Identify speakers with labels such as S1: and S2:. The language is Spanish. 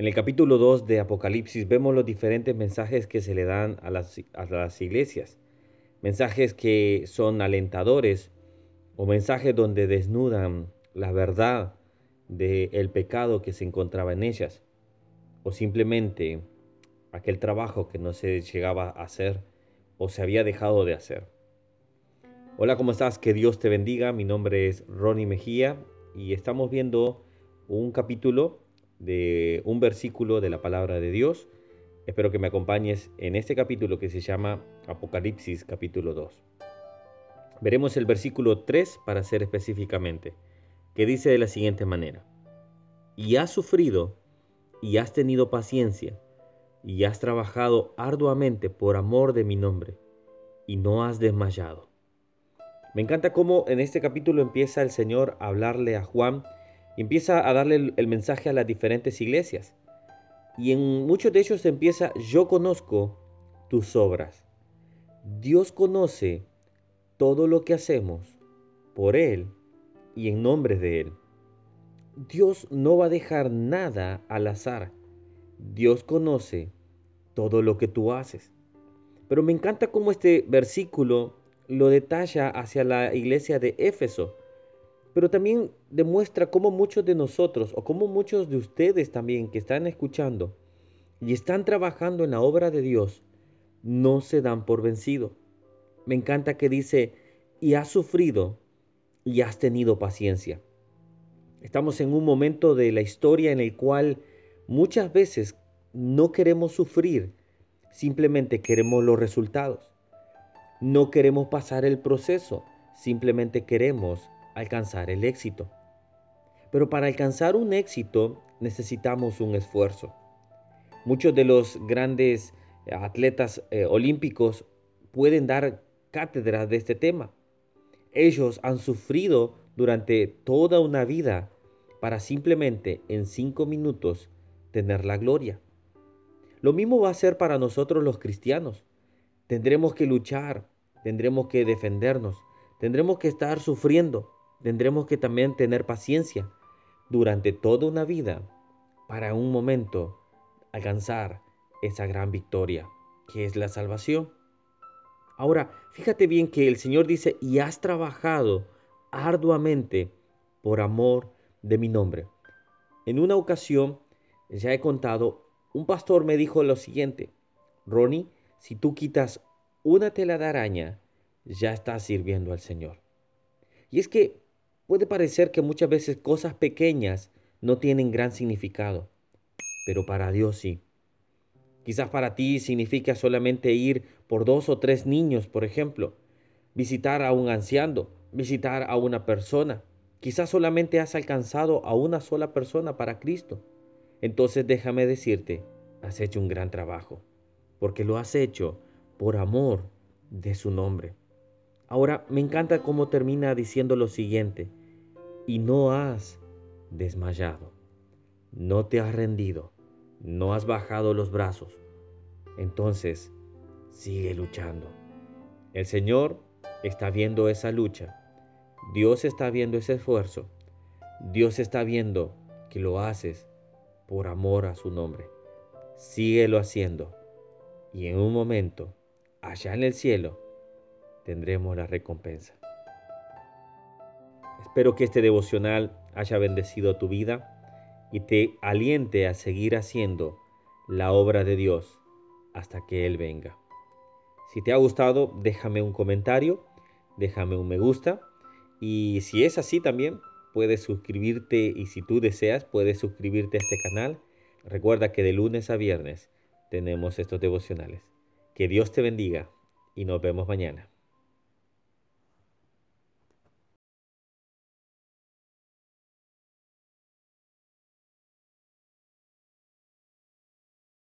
S1: En el capítulo 2 de Apocalipsis vemos los diferentes mensajes que se le dan a las, a las iglesias. Mensajes que son alentadores o mensajes donde desnudan la verdad del pecado que se encontraba en ellas. O simplemente aquel trabajo que no se llegaba a hacer o se había dejado de hacer. Hola, ¿cómo estás? Que Dios te bendiga. Mi nombre es Ronnie Mejía y estamos viendo un capítulo de un versículo de la palabra de Dios. Espero que me acompañes en este capítulo que se llama Apocalipsis capítulo 2. Veremos el versículo 3 para ser específicamente, que dice de la siguiente manera. Y has sufrido y has tenido paciencia y has trabajado arduamente por amor de mi nombre y no has desmayado. Me encanta cómo en este capítulo empieza el Señor a hablarle a Juan empieza a darle el, mensaje a las diferentes iglesias. Y en muchos de ellos empieza, yo conozco tus obras. Dios conoce todo lo que hacemos por Él y en nombre de Él. Dios no va a dejar nada al azar. Dios conoce todo lo que tú haces. Pero me encanta cómo este versículo lo detalla hacia la iglesia de Éfeso pero también demuestra cómo muchos de nosotros o cómo muchos de ustedes también que están escuchando y están trabajando en la obra de Dios, no se dan por vencido. Me encanta que dice, y has sufrido y has tenido paciencia. Estamos en un momento de la historia en el cual muchas veces no queremos sufrir, simplemente queremos los resultados. No queremos pasar el proceso, simplemente queremos alcanzar el éxito. Pero para alcanzar un éxito necesitamos un esfuerzo. Muchos de los grandes eh, atletas eh, olímpicos pueden dar cátedra de este tema. Ellos han sufrido durante toda una vida para simplemente en cinco minutos tener la gloria. Lo mismo va a ser para nosotros los cristianos. Tendremos que luchar, tendremos que defendernos, tendremos que estar sufriendo, tendremos que también tener paciencia durante toda una vida para un momento alcanzar esa gran victoria que es la salvación. Ahora, fíjate bien que el Señor dice, y has trabajado arduamente por amor de mi nombre. En una ocasión, ya he contado, un pastor me dijo lo siguiente, Ronnie, si tú quitas una tela de araña, ya estás sirviendo al Señor. Y es que Puede parecer que muchas veces cosas pequeñas no tienen gran significado, pero para Dios sí. Quizás para ti significa solamente ir por dos o tres niños, por ejemplo, visitar a un anciano, visitar a una persona. Quizás solamente has alcanzado a una sola persona para Cristo. Entonces déjame decirte, has hecho un gran trabajo, porque lo has hecho por amor de su nombre. Ahora me encanta cómo termina diciendo lo siguiente, y no has desmayado, no te has rendido, no has bajado los brazos. Entonces, sigue luchando. El Señor está viendo esa lucha. Dios está viendo ese esfuerzo. Dios está viendo que lo haces por amor a su nombre. Síguelo haciendo. Y en un momento, allá en el cielo, tendremos la recompensa. Espero que este devocional haya bendecido tu vida y te aliente a seguir haciendo la obra de Dios hasta que Él venga. Si te ha gustado, déjame un comentario, déjame un me gusta y si es así también, puedes suscribirte y si tú deseas, puedes suscribirte a este canal. Recuerda que de lunes a viernes tenemos estos devocionales. Que Dios te bendiga y nos vemos mañana.